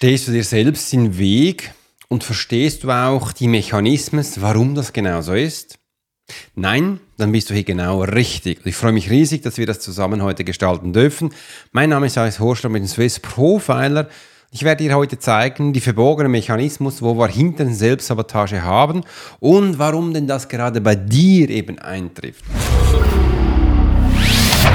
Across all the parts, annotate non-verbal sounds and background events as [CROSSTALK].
Stehst du dir selbst den Weg und verstehst du auch die Mechanismen, warum das genau so ist? Nein, dann bist du hier genau richtig. Ich freue mich riesig, dass wir das zusammen heute gestalten dürfen. Mein Name ist Alex Horschler mit dem Swiss Profiler. Ich werde dir heute zeigen, die verborgenen Mechanismus, wo wir hinter Selbstsabotage haben und warum denn das gerade bei dir eben eintrifft.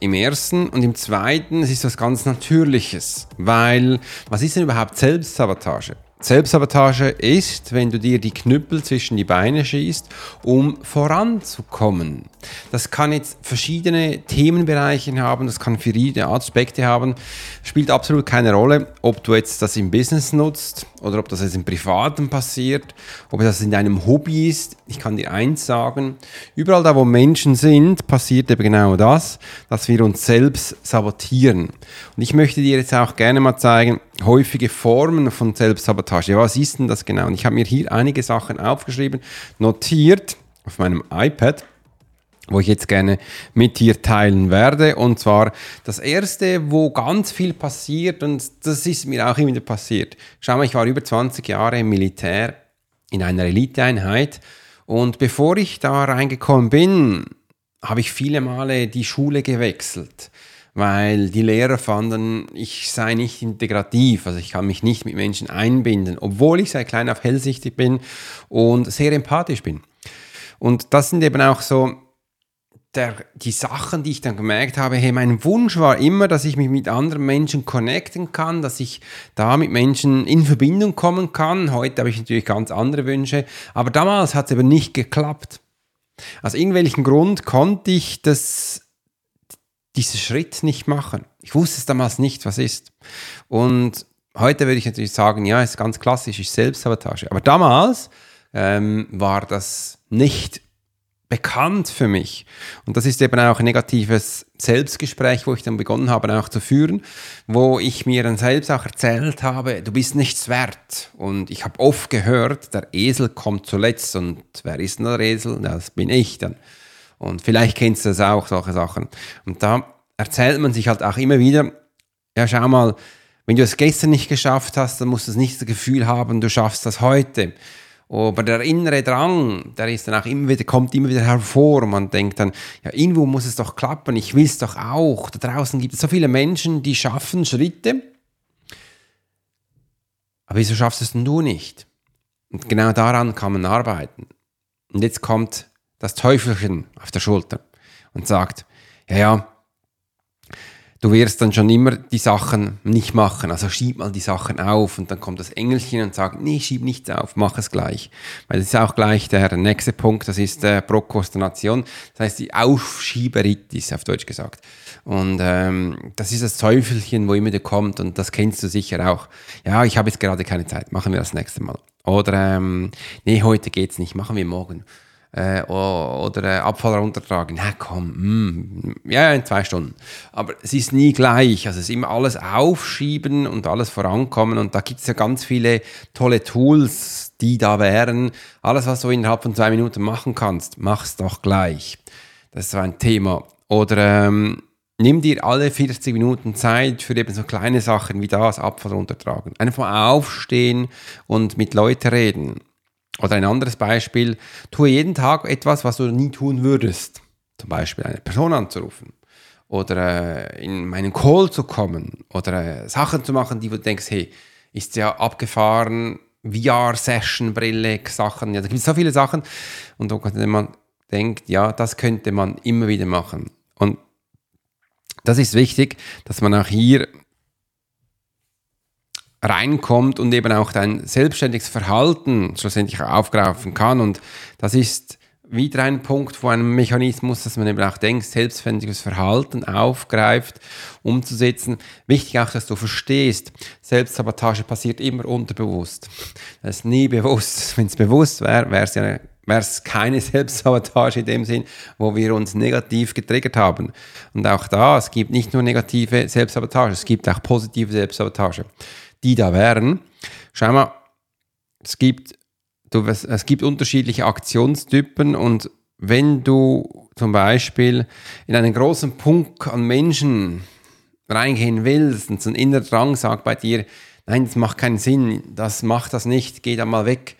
im ersten und im zweiten, es ist was ganz Natürliches, weil was ist denn überhaupt Selbstsabotage? Selbstsabotage ist, wenn du dir die Knüppel zwischen die Beine schießt, um voranzukommen. Das kann jetzt verschiedene Themenbereiche haben, das kann verschiedene Aspekte haben. Spielt absolut keine Rolle, ob du jetzt das im Business nutzt oder ob das jetzt im Privaten passiert, ob das in deinem Hobby ist. Ich kann dir eins sagen, überall da, wo Menschen sind, passiert eben genau das, dass wir uns selbst sabotieren. Und ich möchte dir jetzt auch gerne mal zeigen, häufige Formen von Selbstsabotage. Was ist denn das genau? Und ich habe mir hier einige Sachen aufgeschrieben, notiert auf meinem iPad wo ich jetzt gerne mit dir teilen werde. Und zwar das erste, wo ganz viel passiert, und das ist mir auch immer wieder passiert. Schau mal, ich war über 20 Jahre im Militär in einer Eliteeinheit. Und bevor ich da reingekommen bin, habe ich viele Male die Schule gewechselt weil die Lehrer fanden, ich sei nicht integrativ, also ich kann mich nicht mit Menschen einbinden, obwohl ich seit klein auf hellsichtig bin und sehr empathisch bin. Und das sind eben auch so der, die Sachen, die ich dann gemerkt habe, hey, mein Wunsch war immer, dass ich mich mit anderen Menschen connecten kann, dass ich da mit Menschen in Verbindung kommen kann. Heute habe ich natürlich ganz andere Wünsche, aber damals hat es eben nicht geklappt. Aus irgendwelchen Grund konnte ich das diesen Schritt nicht machen. Ich wusste es damals nicht, was ist. Und heute würde ich natürlich sagen, ja, ist ganz klassisch, ist Selbstsabotage. Aber damals ähm, war das nicht bekannt für mich. Und das ist eben auch ein negatives Selbstgespräch, wo ich dann begonnen habe auch zu führen, wo ich mir dann selbst auch erzählt habe, du bist nichts wert. Und ich habe oft gehört, der Esel kommt zuletzt. Und wer ist denn der Esel? Das bin ich dann. Und vielleicht kennst du das auch, solche Sachen. Und da erzählt man sich halt auch immer wieder, ja, schau mal, wenn du es gestern nicht geschafft hast, dann musst du nicht das Gefühl haben, du schaffst das heute. Aber der innere Drang, der ist dann auch immer wieder, kommt immer wieder hervor. Man denkt dann, ja, irgendwo muss es doch klappen, ich will es doch auch. Da draußen gibt es so viele Menschen, die schaffen Schritte. Aber wieso schaffst es denn du nicht? Und genau daran kann man arbeiten. Und jetzt kommt das Teufelchen auf der Schulter und sagt, ja, ja, du wirst dann schon immer die Sachen nicht machen, also schieb mal die Sachen auf und dann kommt das Engelchen und sagt, nee, schieb nichts auf, mach es gleich. Weil das ist auch gleich der nächste Punkt, das ist äh, Prokrastination, das heißt die Aufschieberitis, auf Deutsch gesagt. Und ähm, das ist das Teufelchen, wo immer der kommt und das kennst du sicher auch. Ja, ich habe jetzt gerade keine Zeit, machen wir das nächste Mal. Oder, ähm, nee, heute geht's nicht, machen wir morgen äh, oder äh, Abfall runtertragen. Na komm, mm, ja, in zwei Stunden. Aber es ist nie gleich. Also es ist immer alles aufschieben und alles vorankommen. Und da gibt es ja ganz viele tolle Tools, die da wären. Alles, was du innerhalb von zwei Minuten machen kannst, mach's doch gleich. Das ist so ein Thema. Oder ähm, nimm dir alle 40 Minuten Zeit für eben so kleine Sachen wie das Abfall runtertragen. Einfach mal aufstehen und mit Leuten reden oder ein anderes Beispiel, tue jeden Tag etwas, was du nie tun würdest. Zum Beispiel eine Person anzurufen oder äh, in meinen Call zu kommen oder äh, Sachen zu machen, die du denkst, hey, ist ja abgefahren, VR-Session-Brille, Sachen. Ja, da gibt es so viele Sachen. Und man denkt, ja, das könnte man immer wieder machen. Und das ist wichtig, dass man auch hier reinkommt und eben auch dein selbstständiges Verhalten schlussendlich aufgreifen kann. Und das ist wieder ein Punkt, wo ein Mechanismus, dass man eben auch denkt, selbstständiges Verhalten aufgreift, umzusetzen. Wichtig auch, dass du verstehst, Selbstsabotage passiert immer unterbewusst. Das ist nie bewusst. [LAUGHS] Wenn es bewusst wäre, wäre es ja wäre es keine [LAUGHS] Selbstsabotage in dem Sinn, wo wir uns negativ getriggert haben. Und auch da, es gibt nicht nur negative Selbstsabotage, es gibt auch positive Selbstsabotage, die da wären. Schau mal, es gibt, du, es gibt unterschiedliche Aktionstypen und wenn du zum Beispiel in einen großen Punkt an Menschen reingehen willst und so ein innerer Drang sagt bei dir, nein, das macht keinen Sinn, das macht das nicht, geh da mal weg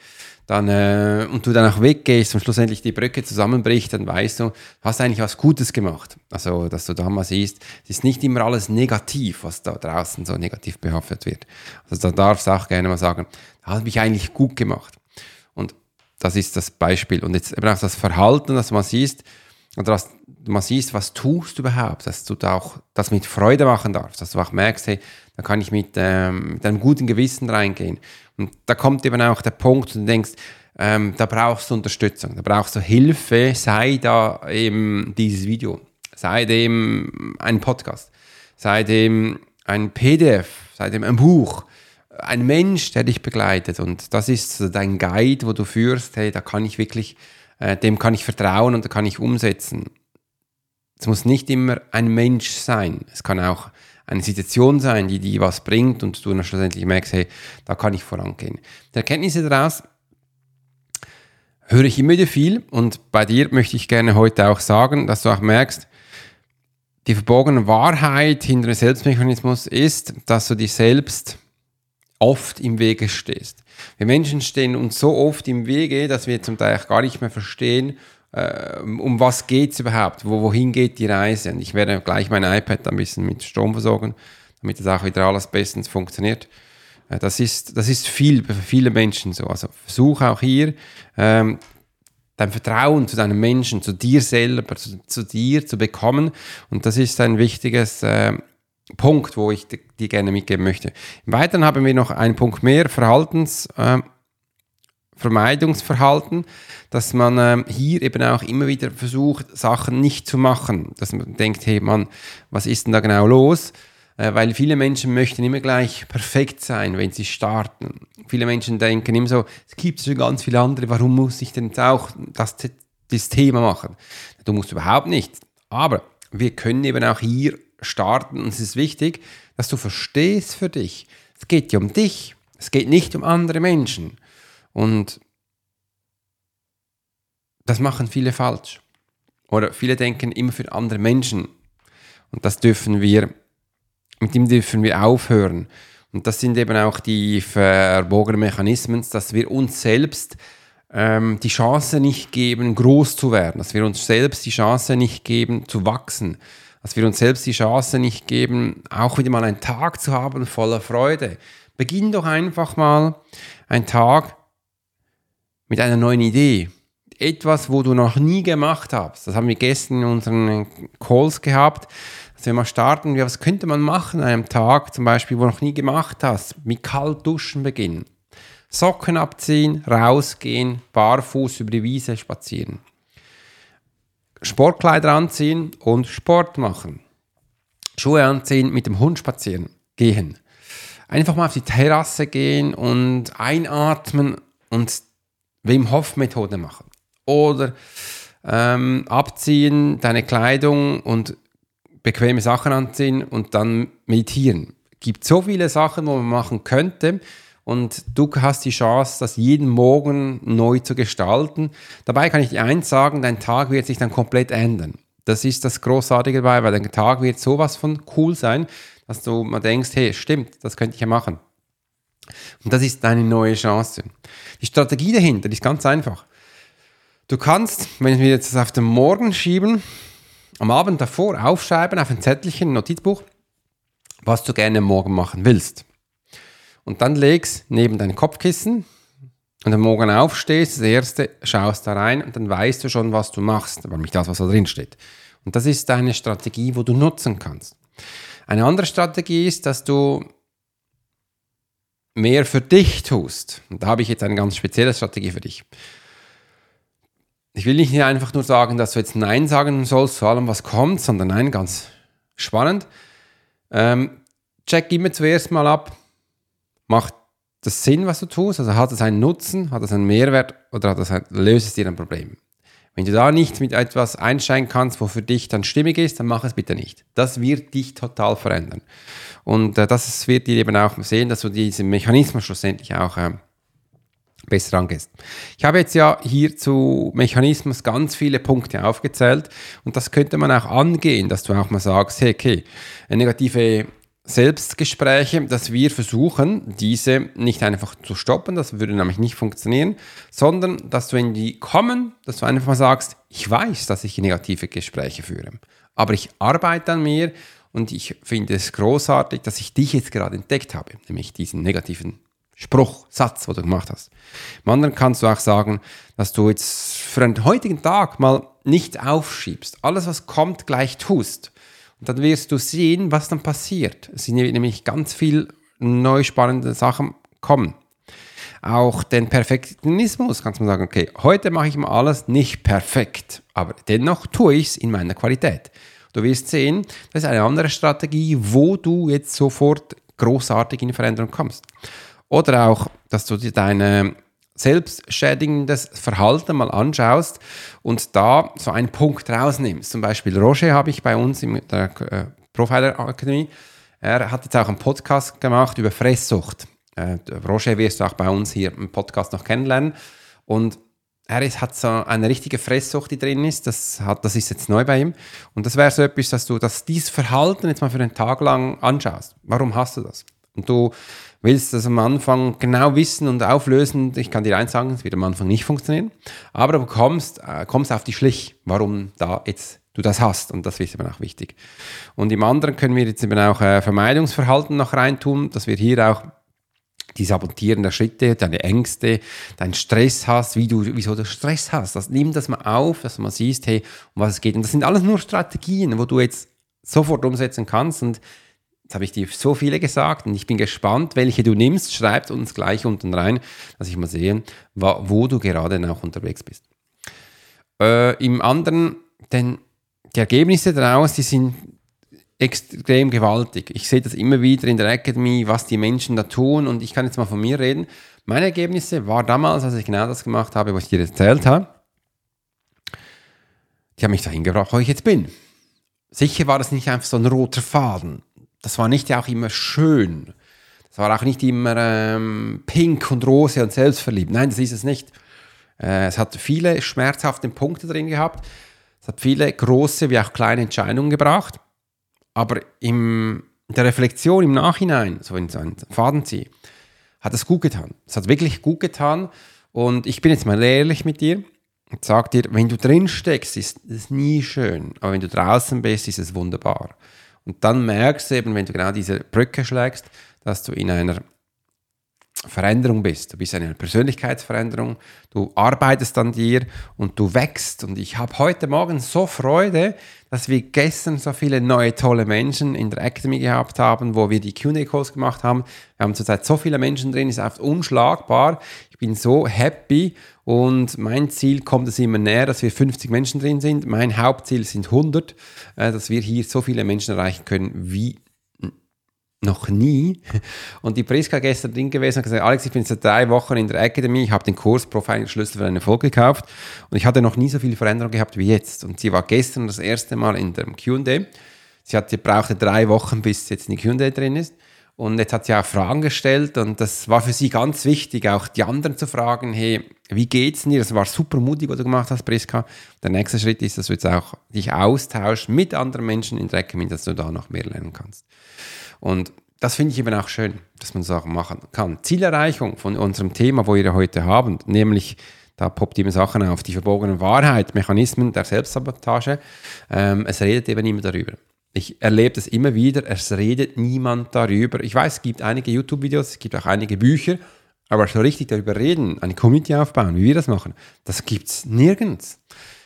dann, äh, und du dann auch weggehst und schlussendlich die Brücke zusammenbricht, dann weißt du, du hast eigentlich was Gutes gemacht. Also, dass du da mal siehst, es ist nicht immer alles negativ, was da draußen so negativ behaftet wird. Also da darfst du auch gerne mal sagen, da habe ich eigentlich gut gemacht. Und das ist das Beispiel. Und jetzt eben auch das Verhalten, dass man siehst, oder dass man siehst, was tust du überhaupt, dass du da auch das mit Freude machen darfst, dass du auch merkst, hey, da kann ich mit, ähm, mit einem guten Gewissen reingehen. Und da kommt eben auch der Punkt, und du denkst, ähm, da brauchst du Unterstützung, da brauchst du Hilfe, sei da eben dieses Video, sei dem ein Podcast, sei dem ein PDF, sei dem ein Buch, ein Mensch, der dich begleitet. Und das ist dein Guide, wo du führst, hey, da kann ich wirklich, äh, dem kann ich vertrauen und da kann ich umsetzen. Es muss nicht immer ein Mensch sein. Es kann auch eine Situation sein, die dir was bringt und du dann schlussendlich merkst, hey, da kann ich vorangehen. Die Erkenntnisse daraus höre ich immer wieder viel und bei dir möchte ich gerne heute auch sagen, dass du auch merkst, die verborgene Wahrheit hinter dem Selbstmechanismus ist, dass du dich selbst oft im Wege stehst. Wir Menschen stehen uns so oft im Wege, dass wir zum Teil gar nicht mehr verstehen, äh, um was geht es überhaupt, Wo, wohin geht die Reise. Und ich werde gleich mein iPad ein bisschen mit Strom versorgen, damit das auch wieder alles bestens funktioniert. Äh, das, ist, das ist viel für viele Menschen so. Also versuch auch hier ähm, dein Vertrauen zu deinem Menschen, zu dir selber, zu, zu, dir zu bekommen. Und das ist ein wichtiges äh, Punkt, wo ich dir gerne mitgeben möchte. Im Weiteren haben wir noch einen Punkt mehr, Verhaltens. Äh, Vermeidungsverhalten, dass man ähm, hier eben auch immer wieder versucht, Sachen nicht zu machen. Dass man denkt, hey Mann, was ist denn da genau los? Äh, weil viele Menschen möchten immer gleich perfekt sein, wenn sie starten. Viele Menschen denken immer so, es gibt schon ganz viele andere, warum muss ich denn jetzt auch das, das Thema machen? Du musst überhaupt nicht. Aber wir können eben auch hier starten und es ist wichtig, dass du verstehst für dich. Es geht ja um dich. Es geht nicht um andere Menschen. Und das machen viele falsch. Oder viele denken immer für andere Menschen. Und das dürfen wir, mit dem dürfen wir aufhören. Und das sind eben auch die verbogenen Mechanismen, dass wir uns selbst ähm, die Chance nicht geben, groß zu werden, dass wir uns selbst die Chance nicht geben, zu wachsen, dass wir uns selbst die Chance nicht geben, auch wieder mal einen Tag zu haben voller Freude. Beginn doch einfach mal einen Tag mit einer neuen Idee. Etwas, wo du noch nie gemacht hast. Das haben wir gestern in unseren Calls gehabt. Dass wir mal starten, was könnte man machen an einem Tag, zum Beispiel, wo du noch nie gemacht hast. Mit kalt duschen beginnen. Socken abziehen, rausgehen, barfuß über die Wiese spazieren. Sportkleider anziehen und Sport machen. Schuhe anziehen, mit dem Hund spazieren gehen. Einfach mal auf die Terrasse gehen und einatmen und Wim Hof Methode machen. Oder ähm, abziehen, deine Kleidung und bequeme Sachen anziehen und dann meditieren. Gibt so viele Sachen, wo man machen könnte und du hast die Chance, das jeden Morgen neu zu gestalten. Dabei kann ich dir eins sagen, dein Tag wird sich dann komplett ändern. Das ist das Großartige dabei, weil dein Tag wird sowas von cool sein, dass du mal denkst, hey, stimmt, das könnte ich ja machen. Und das ist deine neue Chance. Die Strategie dahinter ist ganz einfach. Du kannst, wenn wir jetzt das auf den Morgen schieben, am Abend davor aufschreiben auf ein Zettelchen, ein Notizbuch, was du gerne morgen machen willst. Und dann legst neben dein Kopfkissen und am Morgen aufstehst, das erste, schaust da rein und dann weißt du schon, was du machst, aber nicht das, was da drin steht. Und das ist deine Strategie, wo du nutzen kannst. Eine andere Strategie ist, dass du mehr für dich tust. Und da habe ich jetzt eine ganz spezielle Strategie für dich. Ich will nicht einfach nur sagen, dass du jetzt Nein sagen sollst zu allem, was kommt, sondern nein, ganz spannend. Ähm, check immer zuerst mal ab, macht das Sinn, was du tust? Also hat es einen Nutzen, hat es einen Mehrwert oder hat es ein, löst es dir ein Problem? Wenn du da nicht mit etwas einsteigen kannst, wo für dich dann stimmig ist, dann mach es bitte nicht. Das wird dich total verändern. Und äh, das wird dir eben auch sehen, dass du diesen Mechanismus schlussendlich auch äh, besser angehst. Ich habe jetzt ja hier zu Mechanismus ganz viele Punkte aufgezählt und das könnte man auch angehen, dass du auch mal sagst, hey, okay, negative Selbstgespräche, dass wir versuchen, diese nicht einfach zu stoppen, das würde nämlich nicht funktionieren, sondern dass du, wenn die kommen, dass du einfach mal sagst, ich weiß, dass ich negative Gespräche führe, aber ich arbeite an mir und ich finde es großartig, dass ich dich jetzt gerade entdeckt habe, nämlich diesen negativen Spruch, Satz, was du gemacht hast. Im anderen kannst du auch sagen, dass du jetzt für den heutigen Tag mal nicht aufschiebst, alles was kommt gleich tust. Dann wirst du sehen, was dann passiert. Es sind nämlich ganz viel neu spannende Sachen kommen. Auch den Perfektionismus kannst du sagen, okay, heute mache ich mal alles nicht perfekt, aber dennoch tue ich es in meiner Qualität. Du wirst sehen, das ist eine andere Strategie, wo du jetzt sofort großartig in Veränderung kommst. Oder auch, dass du dir deine selbstschädigendes Verhalten mal anschaust und da so einen Punkt rausnimmst. Zum Beispiel Roger habe ich bei uns in der äh, Profiler Akademie. Er hat jetzt auch einen Podcast gemacht über Fresssucht. Äh, Roger wirst du auch bei uns hier im Podcast noch kennenlernen. Und er ist, hat so eine richtige Fresssucht, die drin ist. Das, hat, das ist jetzt neu bei ihm. Und das wäre so etwas, dass du dass dieses Verhalten jetzt mal für einen Tag lang anschaust. Warum hast du das? Und du willst das am Anfang genau wissen und auflösen, ich kann dir eins sagen, es wird am Anfang nicht funktionieren, aber du kommst, äh, kommst auf die Schlich, warum da jetzt du das hast und das ist eben auch wichtig. Und im anderen können wir jetzt eben auch äh, Vermeidungsverhalten noch reintun, dass wir hier auch die Sabotieren der Schritte, deine Ängste, deinen Stress hast, wie du, wieso du Stress hast. Das, nimm das mal auf, dass du mal siehst, hey, um was es geht. Und das sind alles nur Strategien, wo du jetzt sofort umsetzen kannst und Jetzt habe ich dir so viele gesagt und ich bin gespannt, welche du nimmst. Schreib uns gleich unten rein, dass ich mal sehe, wo, du gerade noch unterwegs bist. Äh, Im anderen, denn die Ergebnisse daraus, die sind extrem gewaltig. Ich sehe das immer wieder in der Academy, was die Menschen da tun und ich kann jetzt mal von mir reden. Meine Ergebnisse war damals, als ich genau das gemacht habe, was ich dir erzählt habe. Die haben mich dahin gebracht, wo ich jetzt bin. Sicher war das nicht einfach so ein roter Faden das war nicht auch immer schön. Das war auch nicht immer ähm, pink und rose und selbstverliebt. Nein, das ist es nicht. Äh, es hat viele schmerzhafte Punkte drin gehabt. Es hat viele große wie auch kleine Entscheidungen gebracht. Aber im, in der Reflexion im Nachhinein, so in so einen Faden ziehe, hat es gut getan. Es hat wirklich gut getan. Und ich bin jetzt mal ehrlich mit dir und sage dir, wenn du drin steckst, ist es nie schön. Aber wenn du draußen bist, ist es wunderbar. Und dann merkst du eben, wenn du genau diese Brücke schlägst, dass du in einer Veränderung bist. Du bist eine Persönlichkeitsveränderung. Du arbeitest an dir und du wächst. Und ich habe heute Morgen so Freude, dass wir gestern so viele neue tolle Menschen in der Academy gehabt haben, wo wir die Q&A-Calls gemacht haben. Wir haben zurzeit so viele Menschen drin, ist einfach unschlagbar. Ich bin so happy und mein Ziel kommt es immer näher, dass wir 50 Menschen drin sind. Mein Hauptziel sind 100, äh, dass wir hier so viele Menschen erreichen können wie noch nie. Und die Priska gestern drin gewesen und gesagt, Alex, ich bin seit drei Wochen in der Academy, ich habe den Kurs Profiling Schlüssel für einen Erfolg gekauft und ich hatte noch nie so viel Veränderung gehabt wie jetzt. Und sie war gestern das erste Mal in der Q&A. Sie hat, sie brauchte drei Wochen, bis jetzt in die Q&A drin ist. Und jetzt hat sie auch Fragen gestellt und das war für sie ganz wichtig, auch die anderen zu fragen, hey, wie geht's dir? Das war super mutig, was du gemacht hast, Priska. Der nächste Schritt ist, dass du jetzt auch dich austauschst mit anderen Menschen in Academy, dass du da noch mehr lernen kannst. Und das finde ich eben auch schön, dass man Sachen machen kann. Zielerreichung von unserem Thema, wo wir heute haben, nämlich da poppt immer Sachen auf, die verbogene Wahrheit, Mechanismen der Selbstsabotage. Ähm, es redet eben immer darüber. Ich erlebe das immer wieder, es redet niemand darüber. Ich weiß, es gibt einige YouTube-Videos, es gibt auch einige Bücher, aber so richtig darüber reden, eine Community aufbauen, wie wir das machen, das gibt es nirgends.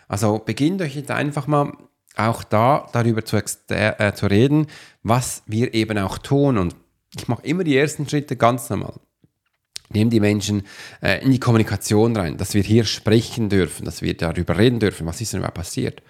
Also beginnt euch jetzt einfach mal auch da darüber zu, äh, zu reden, was wir eben auch tun. Und ich mache immer die ersten Schritte ganz normal. Nehmen die Menschen äh, in die Kommunikation rein, dass wir hier sprechen dürfen, dass wir darüber reden dürfen, was ist denn überhaupt passiert.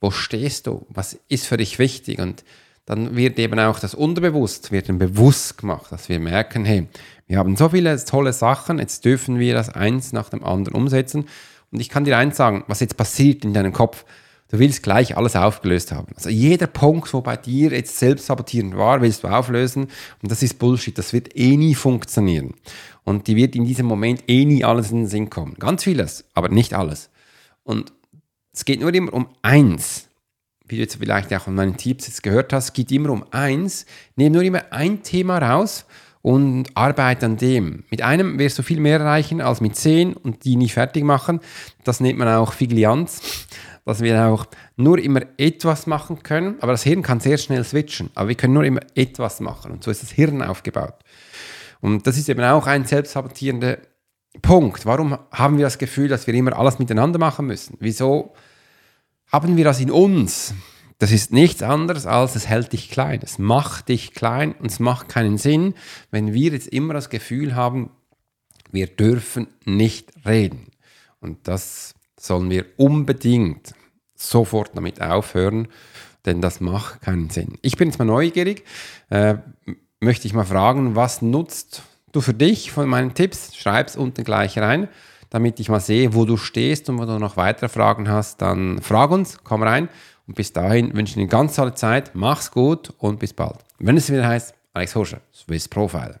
Wo stehst du? Was ist für dich wichtig? Und dann wird eben auch das Unterbewusst, wird dann bewusst gemacht, dass wir merken, hey, wir haben so viele tolle Sachen, jetzt dürfen wir das eins nach dem anderen umsetzen. Und ich kann dir eins sagen, was jetzt passiert in deinem Kopf, du willst gleich alles aufgelöst haben. Also jeder Punkt, wo bei dir jetzt selbst sabotierend war, willst du auflösen. Und das ist Bullshit. Das wird eh nie funktionieren. Und die wird in diesem Moment eh nie alles in den Sinn kommen. Ganz vieles, aber nicht alles. Und es geht nur immer um eins. Wie du jetzt vielleicht auch an meinen Tipps jetzt gehört hast, geht immer um eins. Nimm nur immer ein Thema raus und arbeite an dem. Mit einem wirst du viel mehr erreichen als mit zehn und die nicht fertig machen. Das nennt man auch Figilianz, dass wir auch nur immer etwas machen können, aber das Hirn kann sehr schnell switchen, aber wir können nur immer etwas machen und so ist das Hirn aufgebaut. Und das ist eben auch ein selbstsabotierender Punkt. Warum haben wir das Gefühl, dass wir immer alles miteinander machen müssen? Wieso haben wir das in uns? Das ist nichts anderes als es hält dich klein. Es macht dich klein und es macht keinen Sinn, wenn wir jetzt immer das Gefühl haben, wir dürfen nicht reden. Und das sollen wir unbedingt sofort damit aufhören, denn das macht keinen Sinn. Ich bin jetzt mal neugierig, äh, möchte ich mal fragen, was nutzt du für dich von meinen Tipps? Schreib es unten gleich rein, damit ich mal sehe, wo du stehst und wenn du noch weitere Fragen hast, dann frag uns, komm rein. Und bis dahin wünsche ich dir eine ganz tolle Zeit, mach's gut und bis bald. Wenn es wieder heißt, Alex Horscher, Swiss Profiler.